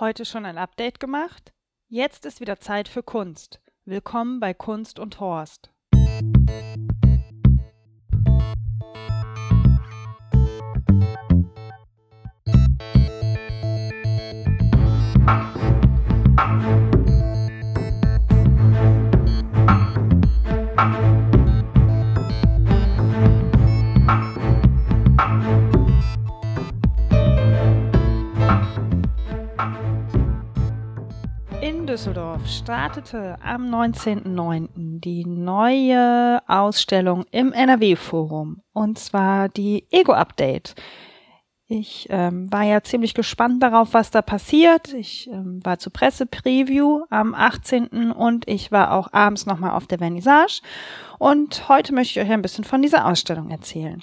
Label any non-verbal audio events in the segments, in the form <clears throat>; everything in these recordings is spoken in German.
Heute schon ein Update gemacht? Jetzt ist wieder Zeit für Kunst. Willkommen bei Kunst und Horst. Startete am 19.09. die neue Ausstellung im NRW-Forum und zwar die Ego-Update. Ich ähm, war ja ziemlich gespannt darauf, was da passiert. Ich ähm, war zur Presse-Preview am 18. und ich war auch abends nochmal auf der Vernissage. Und heute möchte ich euch ein bisschen von dieser Ausstellung erzählen.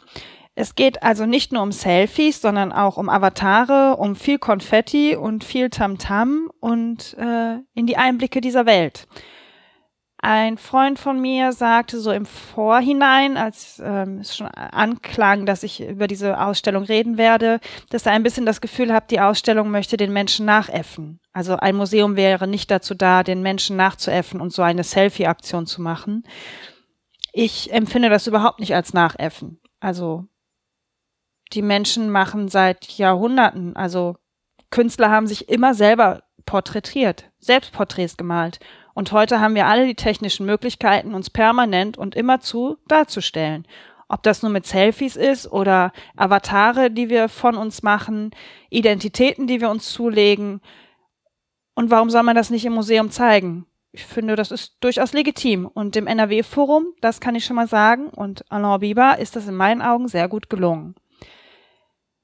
Es geht also nicht nur um Selfies, sondern auch um Avatare, um viel Konfetti und viel Tamtam -Tam und äh, in die Einblicke dieser Welt. Ein Freund von mir sagte so im Vorhinein, als ähm, es schon anklang, dass ich über diese Ausstellung reden werde, dass er ein bisschen das Gefühl hat, die Ausstellung möchte den Menschen nachäffen. Also ein Museum wäre nicht dazu da, den Menschen nachzuäffen und so eine Selfie-Aktion zu machen. Ich empfinde das überhaupt nicht als Nachäffen. Also die Menschen machen seit Jahrhunderten, also Künstler haben sich immer selber porträtiert, Selbstporträts gemalt. Und heute haben wir alle die technischen Möglichkeiten, uns permanent und immerzu darzustellen. Ob das nur mit Selfies ist oder Avatare, die wir von uns machen, Identitäten, die wir uns zulegen. Und warum soll man das nicht im Museum zeigen? Ich finde, das ist durchaus legitim. Und dem NRW-Forum, das kann ich schon mal sagen, und Alain Biber ist das in meinen Augen sehr gut gelungen.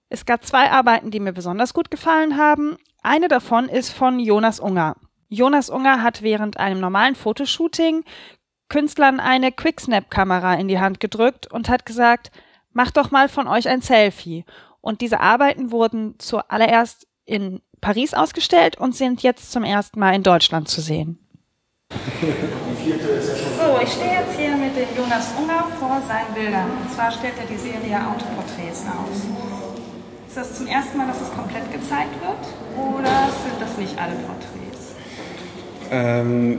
Es gab zwei Arbeiten, die mir besonders gut gefallen haben. Eine davon ist von Jonas Unger. Jonas Unger hat während einem normalen Fotoshooting Künstlern eine Quicksnap-Kamera in die Hand gedrückt und hat gesagt, macht doch mal von euch ein Selfie. Und diese Arbeiten wurden zuallererst in Paris ausgestellt und sind jetzt zum ersten Mal in Deutschland zu sehen. So, ich stehe jetzt hier mit dem Jonas Unger vor seinen Bildern. Und zwar stellt er die Serie Autoporträts aus. Ist das zum ersten Mal, dass es komplett gezeigt wird? Oder sind das nicht alle Porträts? Ähm,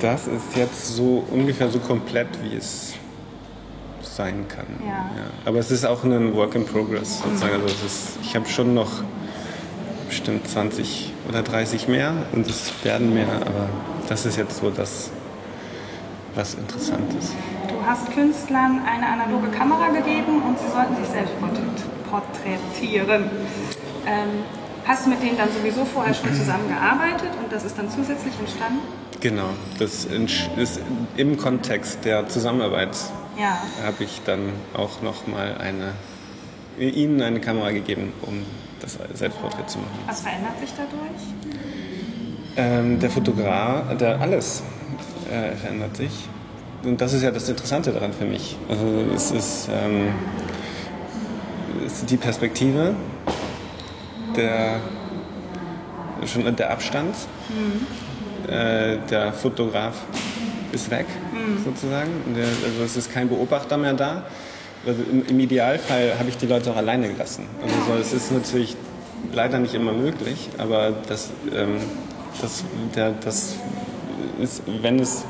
das ist jetzt so ungefähr so komplett, wie es sein kann. Ja. ja. Aber es ist auch ein Work in Progress sozusagen. Also ist, ich habe schon noch bestimmt 20 oder 30 mehr und es werden mehr, aber das ist jetzt so das, was interessant ist. Du hast Künstlern eine analoge Kamera gegeben und sie sollten sich selbst porträtieren porträtieren. Ähm, hast du mit denen dann sowieso vorher schon zusammengearbeitet und das ist dann zusätzlich entstanden? Genau, das ist im Kontext der Zusammenarbeit ja. habe ich dann auch nochmal eine, ihnen eine Kamera gegeben, um das Selbstporträt zu machen. Was verändert sich dadurch? Ähm, der Fotograf, der alles äh, verändert sich. Und das ist ja das Interessante daran für mich. Also es ist ähm, ist die Perspektive, der, schon der Abstand. Mhm. Äh, der Fotograf ist weg, mhm. sozusagen. Der, also es ist kein Beobachter mehr da. Also im, im, Idealfall habe ich die Leute auch alleine gelassen. Also so, es ist natürlich leider nicht immer möglich, aber das, ähm, das, der, das ist, wenn es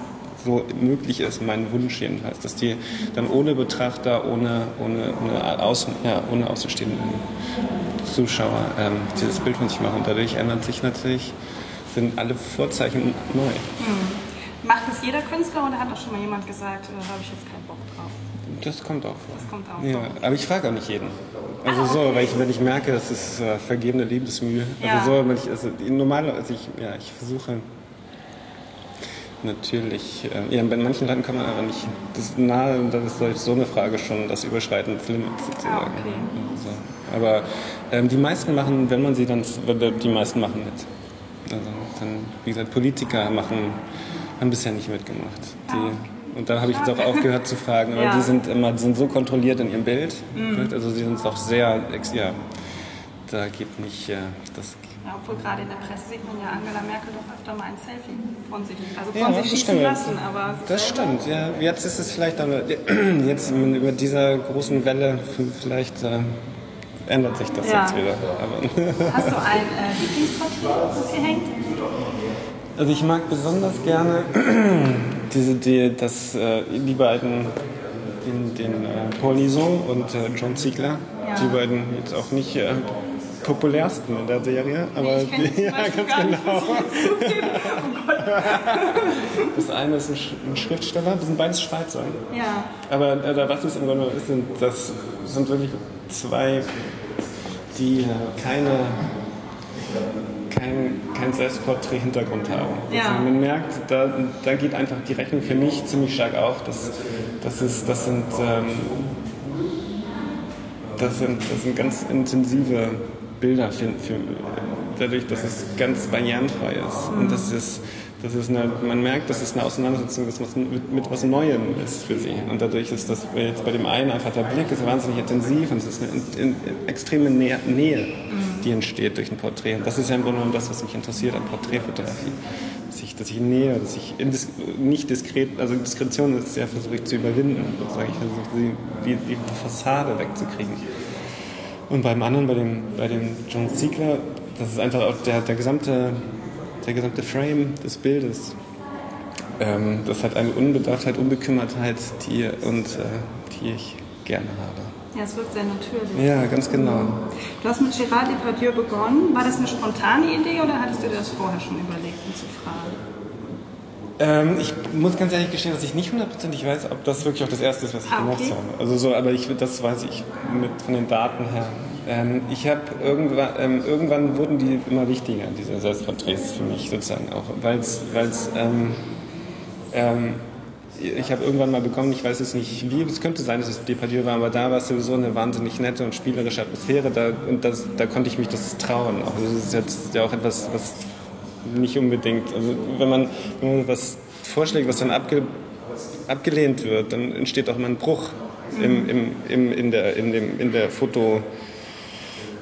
so möglich ist, mein Wunsch jedenfalls, dass die dann ohne Betrachter, ohne, ohne, ohne, Außen, ja, ohne außenstehenden Zuschauer ähm, dieses Bild von sich machen. Dadurch ändert sich natürlich, sind alle Vorzeichen neu. Hm. Macht das jeder Künstler oder hat auch schon mal jemand gesagt, da habe ich jetzt keinen Bock drauf? Das kommt auch vor. Das kommt auch ja, aber ich frage auch nicht jeden. Also ah, okay. so, weil ich, wenn ich merke, das ist äh, vergebene Liebesmühe. Also ja. so, wenn ich, also normal, also ich, ja, ich versuche natürlich, äh, ja, bei manchen Leuten kann man aber nicht, das nahe, das ist so eine Frage schon, das Überschreiten des Limits sozusagen. Ah, okay. also, aber ähm, die meisten machen, wenn man sie dann, die meisten machen mit. Also dann, wie gesagt, Politiker machen, haben bisher nicht mitgemacht. Die, ah, und da habe ich jetzt auch aufgehört zu fragen, aber <laughs> ja. die sind immer, die sind so kontrolliert in ihrem Bild, mhm. also sie sind auch sehr, ja, da geht nicht, äh, das ja, obwohl gerade in der Presse sieht man ja Angela Merkel doch öfter mal ein Selfie von sich, also von ja, sich schießen stimmt. lassen. Aber das stimmt, ja. Jetzt ist es vielleicht, aber <clears throat> jetzt über dieser großen Welle vielleicht äh, ändert sich das Ja. jetzt wieder. Aber <laughs> Hast du ein äh, Lieblingsporträt, das hier hängt? Also ich mag besonders gerne <clears throat> diese, die, das, äh, die beiden, den, den äh, Paul Lison und äh, John Ziegler. Die beiden jetzt auch nicht äh, populärsten in der Serie, aber ich kenne die, zum <laughs> Beispiel ganz nicht, genau. ich zugeben. Oh. Das eine ist ein, Sch ein Schriftsteller, das sind beides Schweizer. Ja, Aber äh, was es im Grunde ist, sind, das sind wirklich zwei, die keine, kein, kein Selbstporträt-Hintergrund haben. Ja. Also man merkt, da, da geht einfach die Rechnung für mich ziemlich stark auf. Das, das, ist, das, sind, ähm, das, sind, das sind ganz intensive Bilder für, für, dadurch, dass es ganz barrierenfrei ist. Und das ist, das ist eine, man merkt, das ist eine Auseinandersetzung was mit, mit was Neuem ist für sie. Und dadurch ist das jetzt bei dem einen einfach der Blick ist wahnsinnig intensiv und es ist eine in, in, extreme Nähe, Nähe, die entsteht durch ein Porträt. Und das ist ja im Grunde genommen das, was mich interessiert an Porträtfotografie. Dass ich, dass ich nähe, dass ich indis, nicht diskret, also Diskretion ist ja versuche ich zu überwinden. Sozusagen. Ich versuche die, die, die Fassade wegzukriegen. Und beim anderen, bei dem, bei dem John Ziegler, das ist einfach der, der, gesamte, der gesamte Frame des Bildes. Ähm, das hat eine Unbedarftheit, Unbekümmertheit, die, und, äh, die ich gerne habe. ja, es wirkt sehr natürlich. Ja, ganz genau. Du hast mit Gérard Depardieu begonnen. War das eine spontane Idee oder hattest du dir das vorher schon überlegt, ihn zu fragen? Ähm, ich muss ganz ehrlich gestehen, dass ich nicht hundertprozentig weiß, ob das wirklich auch das Erste ist, was ich Ah, gemacht okay. habe. Also so, aber ich, das weiß ich mit, von den Daten her. Ähm, ich habe irgendwann, ähm, irgendwann wurden die immer wichtiger, diese Selbstporträts für mich sozusagen auch, weil es, ähm, ähm, ich habe irgendwann mal bekommen, ich weiß jetzt nicht wie, es könnte sein, dass es Depardieu war, aber da war es sowieso eine wahnsinnig nette und spielerische Atmosphäre da, und das, da konnte ich mich das trauen. Auch. Also das ist jetzt ja auch etwas, was nicht unbedingt, also wenn man, was vorschlägt, was dann abge, abgelehnt wird, dann entsteht auch mal ein Bruch im, im, im, in, der, in, dem, in der Foto,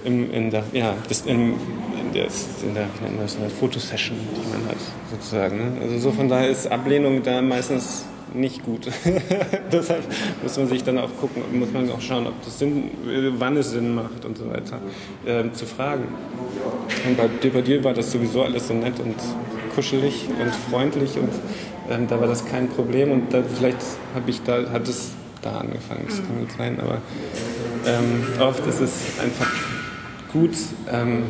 im, in der, ja, im, in der, in der, wie nennt in der Fotosession, die man hat, sozusagen. Ne? Also so von daher ist Ablehnung da meistens nicht gut. <laughs> Deshalb muss man sich dann auch gucken, muss man auch schauen, ob das Sinn, wann es Sinn macht und so weiter, ähm, zu fragen. Und bei Depardieu war das sowieso alles so nett und kuschelig und freundlich und ähm, da war das kein Problem und da, vielleicht habe ich da, hat es da angefangen, das kann gut sein, aber ähm, oft ist es einfach gut, ähm,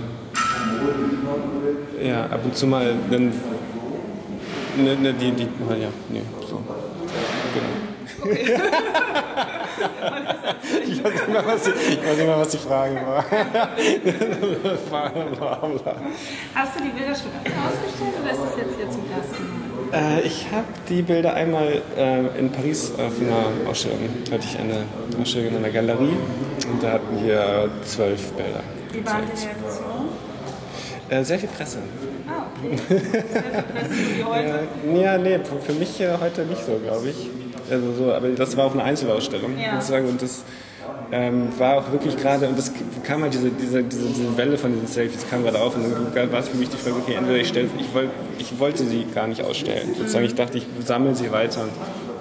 ja, ab und zu mal dann ne, ne, die, die, ja, nee, so. Genau. Ich, weiß mehr, was die, ich weiß mehr, was die Frage war. <laughs> Hast du die Bilder schon öfter ausgestellt oder ist das jetzt hier zum ersten Mal? Äh, ich habe die Bilder einmal äh, in Paris auf einer Ausstellung, hatte ich eine Ausstellung in einer Galerie und da hatten wir zwölf Bilder. Wie waren die Reaktionen? Äh, sehr viel Presse. Ah, okay. Sehr viel Presse wie <laughs> heute. Ja, nee, für für mich äh, heute nicht so, glaube ich. Also so, aber das war auch eine Einzelausstellung Ja. sozusagen und das ähm, war auch wirklich gerade, und das kam halt diese, diese, diese, diese Welle von diesen Selfies kam gerade auf und dann war es für mich die Frage, okay, entweder ich stelle, ich, wollt, ich wollte sie gar nicht ausstellen. Sozusagen, ich dachte, ich sammle sie weiter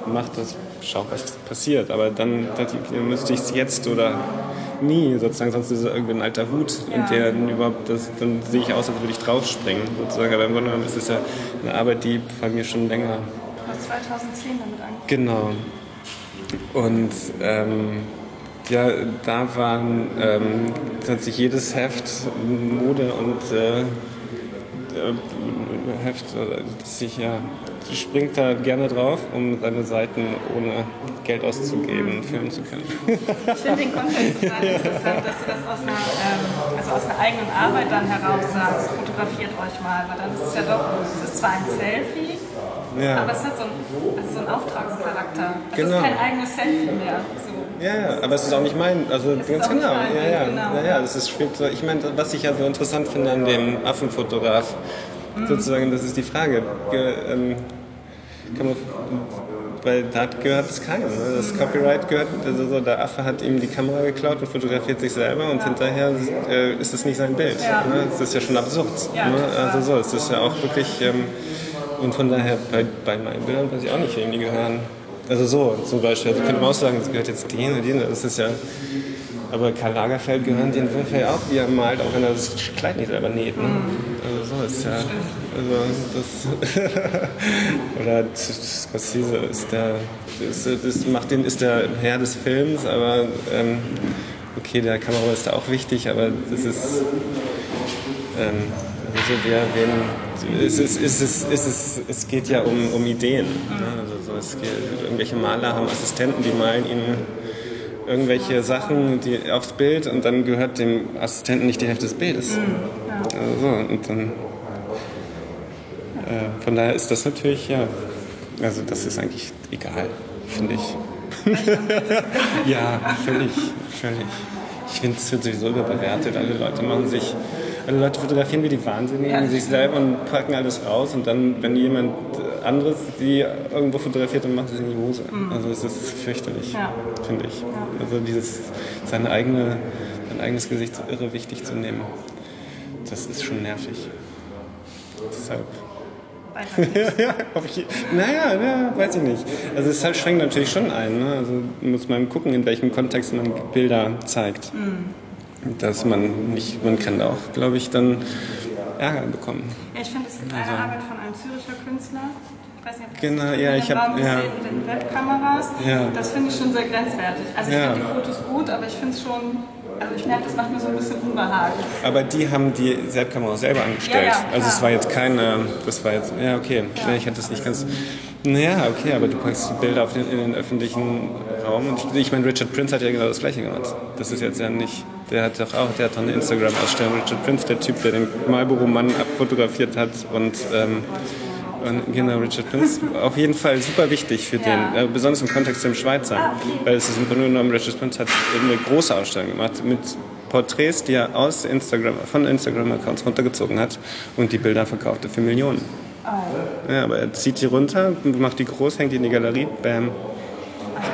und mache das, schau, was passiert. Aber dann dachte ich, müsste ich es jetzt oder nie, sozusagen, sonst ist es irgendwie ein alter Hut und der dann überhaupt, das, dann sehe ich aus, als würde ich draufspringen, sozusagen. Aber im Grunde genommen ist es ja eine Arbeit, die bei mir schon länger Du hast 2010 damit angefangen. Genau. Und ähm, ja, da waren ähm, tatsächlich jedes Heft Mode und äh, äh, Heft, äh, das sich ja springt da gerne drauf, um seine Seiten ohne Geld auszugeben filmen zu können. Ich finde den Kontext total <laughs> interessant, dass du das aus einer, ähm, also aus einer eigenen Arbeit dann heraus sagst, fotografiert euch mal, weil dann ist es ja doch, es ist zwar ein Selfie, Ja. aber es hat so einen, also so einen Auftragscharakter. Es Genau. ist kein eigenes Selfie mehr. So. Ja, ja, aber es ist auch nicht mein, also ist ganz genau. mein Ja, ja, genau. ja, ja, das ist spielt so. Ich meine, was ich ja so interessant finde an dem Affenfotograf, Mhm. sozusagen, das ist die Frage. Ge, ähm, kann man, weil da gehört es keinem. Ne? Das Copyright gehört, also so, der Affe hat ihm die Kamera geklaut und fotografiert sich selber und hinterher äh, ist es nicht sein Bild. Ja. Ne? Das ist ja schon absurd. Ja, ne? Also so, es ist ja auch wirklich, ähm, und von daher bei, bei meinen Bildern weiß ich auch nicht, wem die gehören. Also so zum Beispiel, also könnte man auch sagen, das gehört jetzt denen oder denen. Das ist ja, Aber Karl Lagerfeld gehören den Würfel ja auch, wie er malt, auch wenn er das Kleid nicht selber näht. Ne? Also so ist ja. Also das <laughs> oder Scorsese ist der, ist, das macht den, ist der Herr des Films, aber ähm, okay, der Kamera ist da auch wichtig, aber das ist ähm, also wer, wen, es, ist, es, ist, es, ist, es geht ja um, um Ideen. Ne? Also so, es geht, irgendwelche Maler haben Assistenten, die malen ihnen irgendwelche Sachen die, aufs Bild und dann gehört dem Assistenten nicht die Hälfte des Bildes. Mhm. Also so, und dann, äh, von daher ist das natürlich, ja, also das ist eigentlich egal, finde ich. <laughs> ja, völlig, völlig. Ich finde, es wird sowieso überbewertet. Alle Leute machen sich alle Leute fotografieren wie die Wahnsinnigen, ja, sich selber und packen alles raus und dann, wenn jemand anderes die irgendwo fotografiert, dann macht es in die Hose. Mhm. Also es ist fürchterlich, ja. finde ich. Ja. Also dieses, sein, eigene, sein eigenes Gesicht so irre wichtig zu nehmen, das ist schon nervig. Deshalb <laughs> ja, ich, naja, ja, weiß ich nicht. Also es halt schränkt natürlich schon ein. Ne? Also muss man gucken, in welchem Kontext man Bilder zeigt. Mhm dass man nicht, man kann auch, glaube ich, dann Ärger bekommen. Ja, ich finde, es gibt also, eine Arbeit von einem Züricher Künstler. Ich weiß nicht, ob genau, ja, ich habe ja. mit den Webkameras. Ja. Das finde ich schon sehr grenzwertig. Also ich ja. finde die Fotos gut, aber ich finde es schon also ich merke, das macht mir so ein bisschen Unbehagen. Aber die haben die Webkamera selber angestellt. Ja, ja, also es war jetzt keine, das war jetzt, ja okay, ja. ich hätte es nicht ganz, naja, okay, aber du packst die Bilder auf den, in den öffentlichen Raum. Und ich, ich meine, Richard Prince hat ja genau das gleiche gemacht. Das ist jetzt ja nicht, der hat doch auch, der hat doch eine Instagram-Ausstellung. Richard Prince, der Typ, der den Marlboro-Mann abfotografiert hat und ähm, und genau, Richard Prince. Auf jeden Fall super wichtig für ja. den, äh, besonders im Kontext dem Schweizer. Ah, okay. Weil es ist im Grunde genommen, Richard Prince hat eine große Ausstellung gemacht mit Porträts, die er aus Instagram, von Instagram-Accounts runtergezogen hat und die Bilder verkaufte für Millionen. Oh. Ja, aber er zieht die runter, macht die groß, hängt die in die Galerie, bam.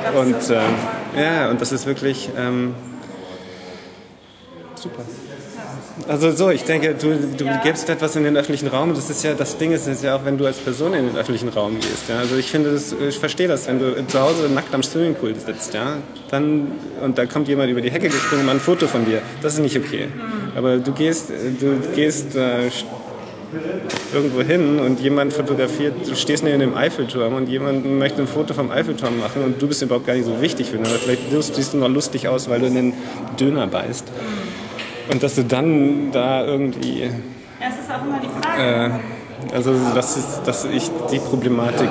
Glaub, und äh, ja, und das ist wirklich ähm, super. Also so, ich denke, du, du ja. gibst etwas in den öffentlichen Raum. Das ist ja das Ding ist, ist ja auch, wenn du als Person in den öffentlichen Raum gehst. Ja? Also ich finde, das, ich verstehe das, wenn du zu Hause nackt am Swimmingpool sitzt, ja, dann und da kommt jemand über die Hecke gesprungen, macht ein Foto von dir. Das ist nicht okay. Mhm. Aber du gehst, du gehst äh, irgendwo hin und jemand fotografiert, du stehst neben dem Eiffelturm und jemand möchte ein Foto vom Eiffelturm machen und du bist überhaupt gar nicht so wichtig für ihn. Aber vielleicht siehst du noch lustig aus, weil du in den Döner beißt. Und dass du dann da irgendwie. Ja, es ist auch immer die Frage. Äh, also das ist, dass ich die Problematik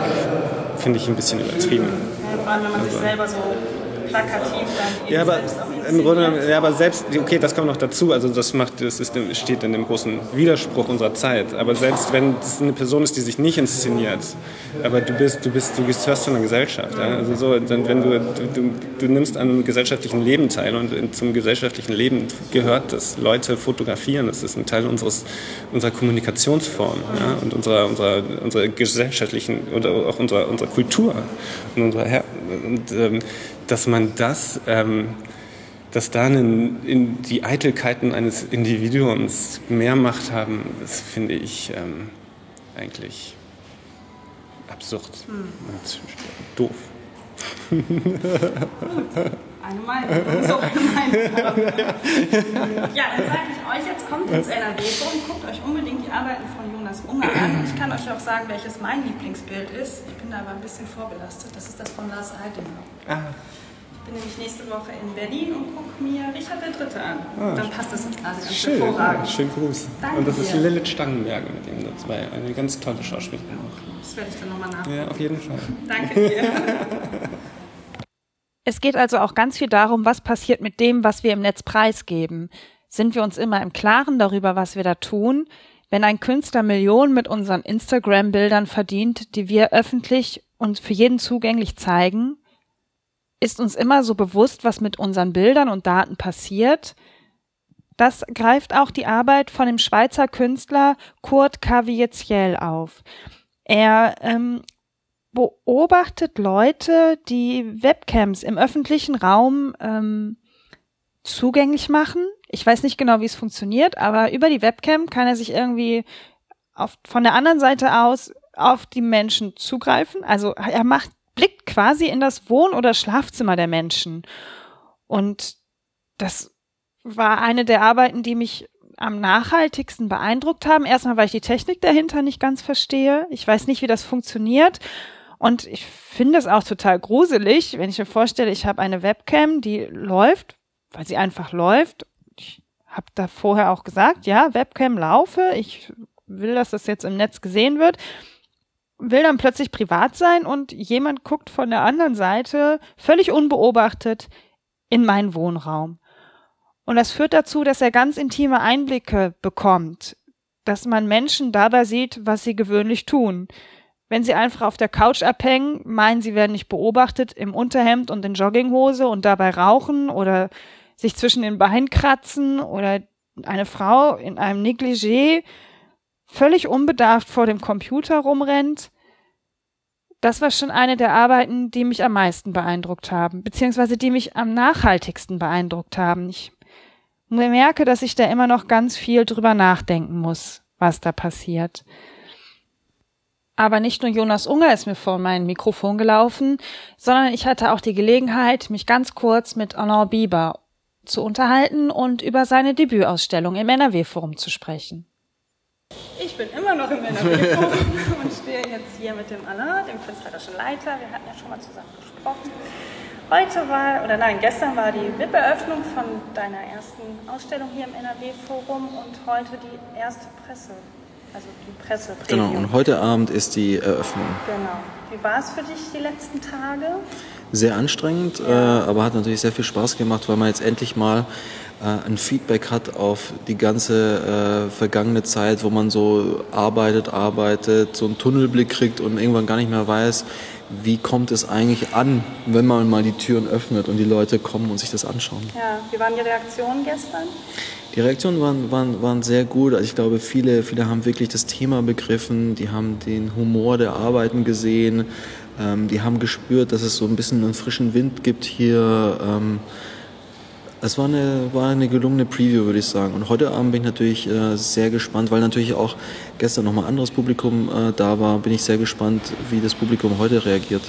finde ich ein bisschen übertrieben. Ja, vor allem, wenn man also. sich selber so plakativ dann ja, aber im Grunde, ja, aber selbst, okay, das kommt noch dazu, also das macht, das ist, steht in dem großen Widerspruch unserer Zeit. Aber selbst wenn es eine Person ist, die sich nicht inszeniert, aber du bist, du bist, du gehörst zu einer Gesellschaft. Ja? Also so, dann, wenn du, du, du nimmst an einem gesellschaftlichen Leben teil und zum gesellschaftlichen Leben gehört das. Leute fotografieren, das ist ein Teil unseres, unserer Kommunikationsform ja? und unserer, unserer, unserer gesellschaftlichen oder auch unserer, unserer Kultur und unserer Her und, ähm, dass man das, ähm, dass da in, in die Eitelkeiten eines Individuums mehr Macht haben, das finde ich ähm, eigentlich absurd hm. und doof. Eine Meinung. So eine Meinung. <laughs> ja, dann sage ich euch, jetzt kommt ins NRW und guckt euch unbedingt die Arbeiten von Jonas Unger an. Ich kann euch auch sagen, welches mein Lieblingsbild ist. Ich bin da aber ein bisschen vorbelastet. Das ist das von Lars Heidinger. Ah bin nämlich nächste Woche in Berlin und gucke mir Richard III. an. Ah, dann passt das also ganz schön, hervorragend. Schönen Gruß. Danke und das dir. ist Lilith Stangenberger mit ihm dabei. Eine ganz tolle Schauspielerin auch. Das werde ich dann nochmal nachgucken. Ja, auf jeden Fall. Danke dir. <laughs> Es geht also auch ganz viel darum, was passiert mit dem, was wir im Netz preisgeben. Sind wir uns immer im Klaren darüber, was wir da tun? Wenn ein Künstler Millionen mit unseren Instagram-Bildern verdient, die wir öffentlich und für jeden zugänglich zeigen, ist uns immer so bewusst, was mit unseren Bildern und Daten passiert. Das greift auch die Arbeit von dem Schweizer Künstler Kurt Cavieziel auf. Er ähm, beobachtet Leute, die Webcams im öffentlichen Raum ähm, zugänglich machen. Ich weiß nicht genau, wie es funktioniert, aber über die Webcam kann er sich irgendwie auf, von der anderen Seite aus auf die Menschen zugreifen. Also er macht blickt quasi in das Wohn- oder Schlafzimmer der Menschen. Und das war eine der Arbeiten, die mich am nachhaltigsten beeindruckt haben. Erstmal, weil ich die Technik dahinter nicht ganz verstehe. Ich weiß nicht, wie das funktioniert. Und ich finde es auch total gruselig, wenn ich mir vorstelle, ich habe eine Webcam, die läuft, weil sie einfach läuft. Ich habe da vorher auch gesagt, ja, Webcam laufe. Ich will, dass das jetzt im Netz gesehen wird. Will dann plötzlich privat sein und jemand guckt von der anderen Seite völlig unbeobachtet in meinen Wohnraum. Und das führt dazu, dass er ganz intime Einblicke bekommt, dass man Menschen dabei sieht, was sie gewöhnlich tun. Wenn sie einfach auf der Couch abhängen, meinen, sie werden nicht beobachtet im Unterhemd und in Jogginghose und dabei rauchen oder sich zwischen den Beinen kratzen oder eine Frau in einem Negligé völlig unbedarft vor dem Computer rumrennt. Das war schon eine der Arbeiten, die mich am meisten beeindruckt haben, beziehungsweise die mich am nachhaltigsten beeindruckt haben. Ich merke, dass ich da immer noch ganz viel drüber nachdenken muss, was da passiert. Aber nicht nur Jonas Unger ist mir vor mein Mikrofon gelaufen, sondern ich hatte auch die Gelegenheit, mich ganz kurz mit Honor Bieber zu unterhalten und über seine Debütausstellung im NRW-Forum zu sprechen. Ich bin immer noch im NRW-Forum und stehe jetzt hier mit dem Alain, dem künstlerischen Leiter. Wir hatten ja schon mal zusammen gesprochen. Heute war, oder nein, gestern war die VIP-Eröffnung von deiner ersten Ausstellung hier im NRW-Forum und heute die erste Presse, also die Presse. -Preview. Genau, und heute Abend ist die Eröffnung. Genau. Wie war es für dich die letzten Tage? Sehr anstrengend, äh, aber hat natürlich sehr viel Spaß gemacht, weil man jetzt endlich mal äh, ein Feedback hat auf die ganze äh, vergangene Zeit, wo man so arbeitet, arbeitet, so einen Tunnelblick kriegt und irgendwann gar nicht mehr weiß, wie kommt es eigentlich an, wenn man mal die Türen öffnet und die Leute kommen und sich das anschauen. Ja, wie waren die Reaktionen gestern? Die Reaktionen waren, waren, waren sehr gut. Also ich glaube, viele, viele haben wirklich das Thema begriffen, die haben den Humor der Arbeiten gesehen, ähm, die haben gespürt, dass es so ein bisschen einen frischen Wind gibt hier. Ähm, es war eine, war eine gelungene Preview, würde ich sagen. Und heute Abend bin ich natürlich äh, sehr gespannt, weil natürlich auch gestern nochmal anderes Publikum äh, da war. Bin ich sehr gespannt, wie das Publikum heute reagiert.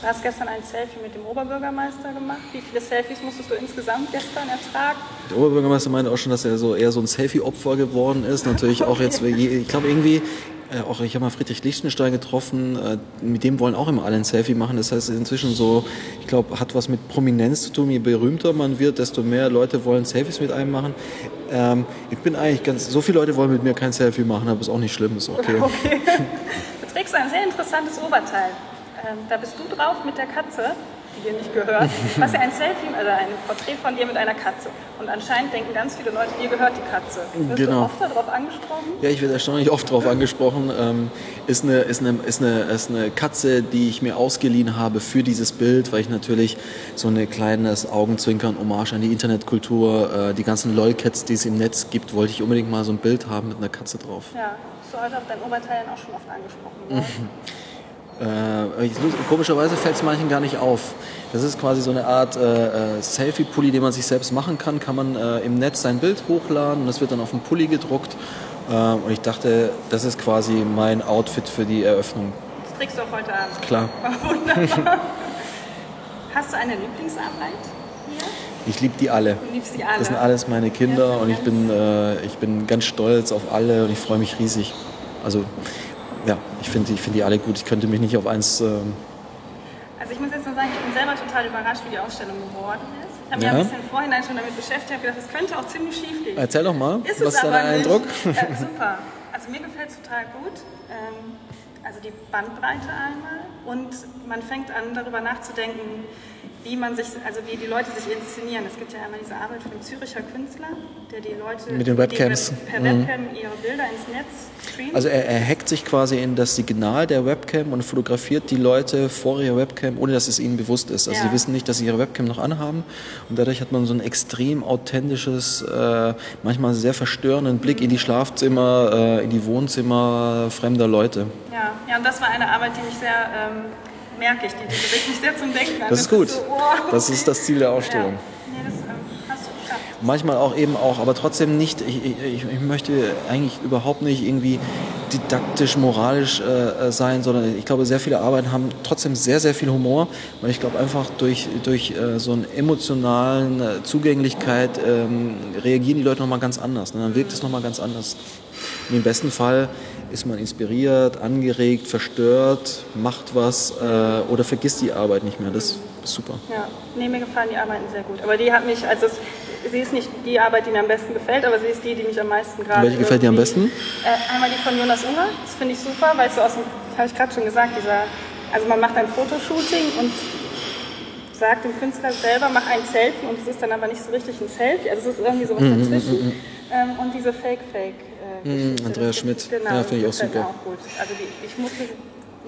Du hast gestern ein Selfie mit dem Oberbürgermeister gemacht. Wie viele Selfies musstest du insgesamt gestern ertragen? Der Oberbürgermeister meinte auch schon, dass er so eher so ein Selfie-Opfer geworden ist. Natürlich auch jetzt, <laughs> ich glaube irgendwie äh, auch ich habe mal Friedrich Lichtenstein getroffen, äh, mit dem wollen auch immer alle ein Selfie machen. Das heißt inzwischen so, ich glaube, hat was mit Prominenz zu tun. Je berühmter man wird, desto mehr Leute wollen Selfies mit einem machen. Ähm, ich bin eigentlich ganz, so viele Leute wollen mit mir kein Selfie machen, aber ist auch nicht schlimm, ist okay. <laughs> okay. Du trägst ein sehr interessantes Oberteil. Ähm, da bist du drauf mit der Katze die dir nicht gehört. Was ja ein Selfie oder also ein Porträt von dir mit einer Katze. Und anscheinend denken ganz viele Leute, dir gehört die Katze. Wirst genau. du oft darauf angesprochen? Ja, ich werde erstaunlich oft darauf angesprochen. Ähm, ist, eine, ist, eine, ist, eine, ist eine Katze, die ich mir ausgeliehen habe für dieses Bild, weil ich natürlich so ein kleines Augenzwinkern, Hommage an die Internetkultur, äh, die ganzen LOL-Cats, die es im Netz gibt, wollte ich unbedingt mal so ein Bild haben mit einer Katze drauf. Ja, bist du heute auf dein Oberteil auch schon oft angesprochen worden? <laughs> Äh, komischerweise fällt es manchen gar nicht auf. Das ist quasi so eine Art äh, äh, Selfie-Pulli, den man sich selbst machen kann. Kann man äh, im Netz sein Bild hochladen und das wird dann auf dem Pulli gedruckt. Äh, und ich dachte, das ist quasi mein Outfit für die Eröffnung. Das trägst du auch heute Abend. Klar. <laughs> Wunderbar. Hast du eine Lieblingsarbeit hier? Ich liebe die alle. Du liebst die alle. Das sind alles meine Kinder und ich bin, äh, ich bin ganz stolz auf alle und ich freue mich riesig. Also ja, ich finde ich find die alle gut. Ich könnte mich nicht auf eins. Ähm also ich muss jetzt mal sagen, ich bin selber total überrascht, wie die Ausstellung geworden ist. Ich habe ja. mich ein bisschen vorhinein schon damit beschäftigt, habe gedacht, das könnte auch ziemlich schief gehen. Erzähl doch mal, ist was ist dein Eindruck? <laughs> Äh, super. Also mir gefällt es total gut. Ähm, also die Bandbreite einmal und man fängt an, darüber nachzudenken, wie man sich, also wie die Leute sich inszenieren. Es gibt ja einmal diese Arbeit von einem Züricher Künstler, der die Leute mit den Webcams per mhm. Webcam ihre Bilder ins Netz streamt. Also er, er, hackt sich quasi in das Signal der Webcam und fotografiert die Leute vor ihrer Webcam, ohne dass es ihnen bewusst ist. Also ja. sie wissen nicht, dass sie ihre Webcam noch anhaben und dadurch hat man so ein extrem authentisches, äh, manchmal sehr verstörenden Blick mhm. in die Schlafzimmer, äh, in die Wohnzimmer fremder Leute. Ja, ja, und das war eine Arbeit, die mich sehr ähm, merke ich, die, regt mich sehr zum Denken. Das ist gut. Das ist, so, oh. das, ist das Ziel der Ausstellung. Ja. Nee, das ähm, hast du geschafft. Manchmal auch eben auch, aber trotzdem nicht, ich, ich, ich möchte eigentlich überhaupt nicht irgendwie didaktisch, moralisch äh, äh, sein, sondern ich glaube, sehr viele Arbeiten haben trotzdem sehr, sehr viel Humor, weil ich glaube einfach durch, durch äh, so eine emotionalen äh, Zugänglichkeit ähm, reagieren die Leute nochmal ganz anders. Ne? Dann wirkt es nochmal ganz anders. Und Im besten Fall ist man inspiriert, angeregt, verstört, macht was äh, oder vergisst die Arbeit nicht mehr. Das ist super. Ja, nee, mir gefallen die Arbeiten sehr gut. Aber die hat mich, also es, sie ist nicht die Arbeit, die mir am besten gefällt, aber sie ist die, die mich am meisten gerade. Welche gefällt dir am besten? Äh, einmal die von Jonas Unger, das finde ich super, weil es so aus dem, habe ich gerade schon gesagt, dieser, also man macht ein Fotoshooting und sagt dem Künstler selber, mach ein Selfie und es ist dann aber nicht so richtig ein Selfie, also es ist irgendwie sowas Mhm, dazwischen. Ähm, und diese Fake-Fake. Geschichte, Andreas das Schmidt. Genau, Ja, finde ich auch super. Auch. Also die, ich musste,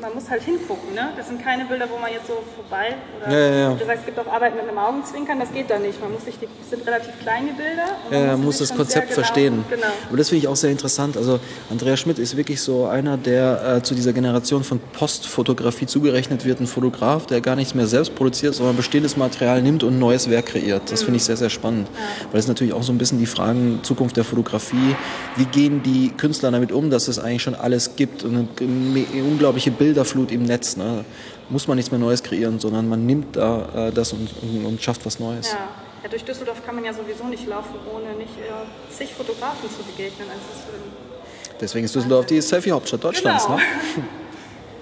man muss halt hingucken, ne? Das sind keine Bilder, wo man jetzt so vorbei oder Ja, ja, ja. du sagst, es gibt auch Arbeiten mit einem Augenzwinkern, das geht da nicht. Man muss sich die das sind relativ kleine Bilder. Ja, man muss sich das Konzept genau- verstehen. Genau. Aber das finde ich auch sehr interessant. Also Andreas Schmidt ist wirklich so einer, der äh, zu dieser Generation von Postfotografie zugerechnet wird, ein Fotograf, der gar nichts mehr selbst produziert, sondern bestehendes Material nimmt und ein neues Werk kreiert. Das finde ich sehr, sehr spannend. Weil es natürlich auch so ein bisschen die Fragen Zukunft der Fotografie, wie gehen die Künstler damit um, dass es eigentlich schon alles gibt und unglaubliche Bilderflut im Netz. Ne? Muss man nichts mehr Neues kreieren, sondern man nimmt da äh, das und, und, und schafft was Neues. Ja. ja, durch Düsseldorf kann man ja sowieso nicht laufen, ohne nicht äh, zig Fotografen zu begegnen. Also ist Deswegen ist Düsseldorf die Selfie-Hauptstadt Deutschlands. Genau. Ne? <laughs>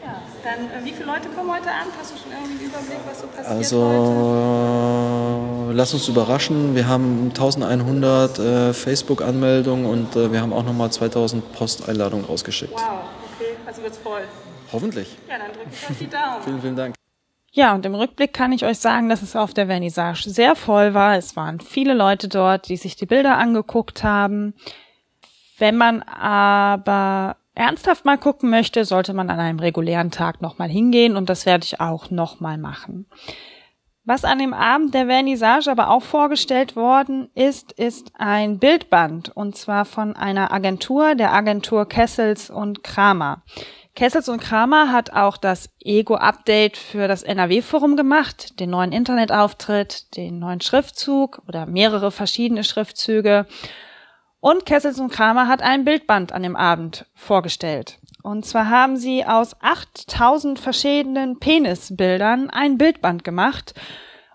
Ja, dann äh, wie viele Leute kommen heute Abend? Hast du schon irgendwie einen Überblick, was so passiert heute? Also lass uns überraschen. Wir haben 1100 äh, Facebook-Anmeldungen und äh, wir haben auch nochmal 2000 Posteinladungen rausgeschickt. Wow, okay, also wird's voll. Hoffentlich. Ja, dann drücke ich euch die Daumen. Vielen, vielen Dank. Ja, und im Rückblick kann ich euch sagen, dass es auf der Vernissage sehr voll war. Es waren viele Leute dort, die sich die Bilder angeguckt haben. Wenn man aber ernsthaft mal gucken möchte, sollte man an einem regulären Tag nochmal hingehen und das werde ich auch nochmal machen. Was an dem Abend der Vernissage aber auch vorgestellt worden ist, ist ein Bildband und zwar von einer Agentur, der Agentur Kessels und Kramer. Kessels und Kramer hat auch das Ego-Update für das NRW-Forum gemacht, den neuen Internetauftritt, den neuen Schriftzug oder mehrere verschiedene Schriftzüge. Und Kessels und Kramer hat ein Bildband an dem Abend vorgestellt. Und zwar haben sie aus 8000 verschiedenen Penisbildern ein Bildband gemacht.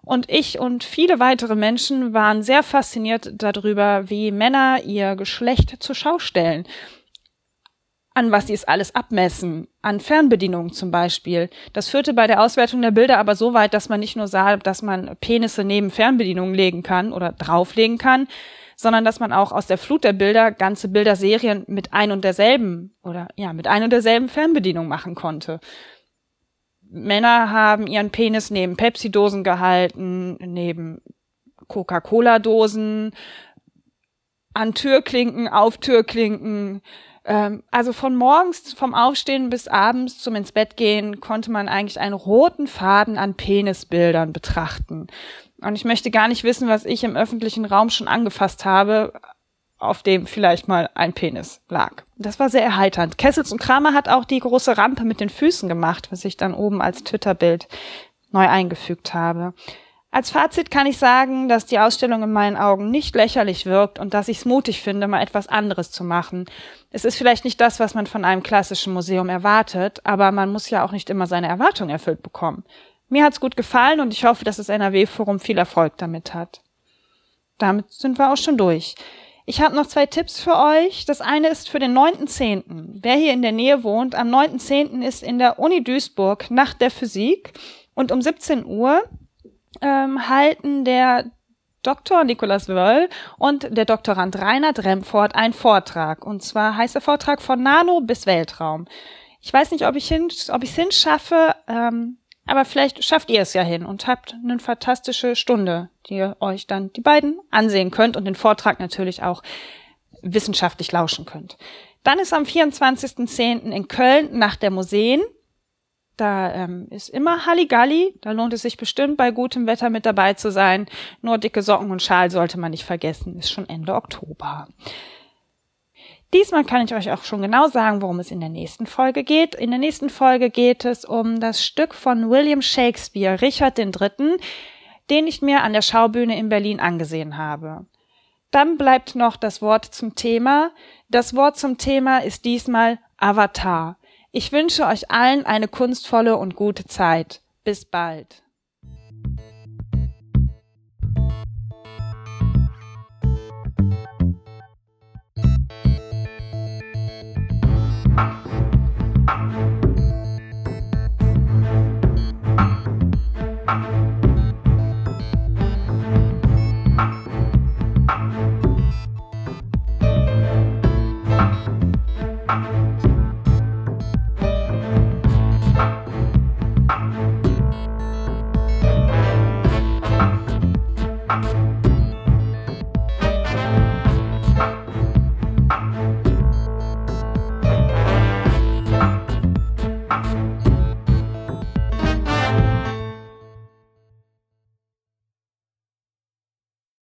Und ich und viele weitere Menschen waren sehr fasziniert darüber, wie Männer ihr Geschlecht zur Schau stellen. An was sie es alles abmessen. An Fernbedienungen zum Beispiel. Das führte bei der Auswertung der Bilder aber so weit, dass man nicht nur sah, dass man Penisse neben Fernbedienungen legen kann oder drauflegen kann, sondern dass man auch aus der Flut der Bilder ganze Bilderserien mit ein und derselben oder ja, mit ein und derselben Fernbedienung machen konnte. Männer haben ihren Penis neben Pepsi-Dosen gehalten, neben Coca-Cola-Dosen, an Türklinken, auf Türklinken. Ähm, also von morgens vom Aufstehen bis abends zum ins Bett gehen konnte man eigentlich einen roten Faden an Penisbildern betrachten. Und ich möchte gar nicht wissen, was ich im öffentlichen Raum schon angefasst habe, auf dem vielleicht mal ein Penis lag. Das war sehr erheiternd. Kessels und Kramer hat auch die große Rampe mit den Füßen gemacht, was ich dann oben als Twitter-Bild neu eingefügt habe. Als Fazit kann ich sagen, dass die Ausstellung in meinen Augen nicht lächerlich wirkt und dass ich es mutig finde, mal etwas anderes zu machen. Es ist vielleicht nicht das, was man von einem klassischen Museum erwartet, aber man muss ja auch nicht immer seine Erwartungen erfüllt bekommen. Mir hat's gut gefallen und ich hoffe, dass das NRW-Forum viel Erfolg damit hat. Damit sind wir auch schon durch. Ich habe noch zwei Tipps für euch. Das eine ist für den 9.10. Wer hier in der Nähe wohnt, am 9.10. ist in der Uni Duisburg Nacht der Physik und um 17 Uhr ähm, halten der Dr. Nikolaus Wörl und der Doktorand Reinhard Remford einen Vortrag. Und zwar heißt der Vortrag von Nano bis Weltraum. Ich weiß nicht, ob ich hin, ob ich es hinschaffe, ähm, aber vielleicht schafft ihr es ja hin und habt eine fantastische Stunde, die ihr euch dann die beiden ansehen könnt und den Vortrag natürlich auch wissenschaftlich lauschen könnt. Dann ist am 24.10. in Köln Nacht der Museen. Da ähm, ist immer Halligalli. Da lohnt es sich bestimmt bei gutem Wetter mit dabei zu sein. Nur dicke Socken und Schal sollte man nicht vergessen. Ist schon Ende Oktober. Diesmal kann ich euch auch schon genau sagen, worum es in der nächsten Folge geht. In der nächsten Folge geht es um das Stück von William Shakespeare, Richard III., den ich mir an der Schaubühne in Berlin angesehen habe. Dann bleibt noch das Wort zum Thema. Das Wort zum Thema ist diesmal Avatar. Ich wünsche euch allen eine kunstvolle und gute Zeit. Bis bald.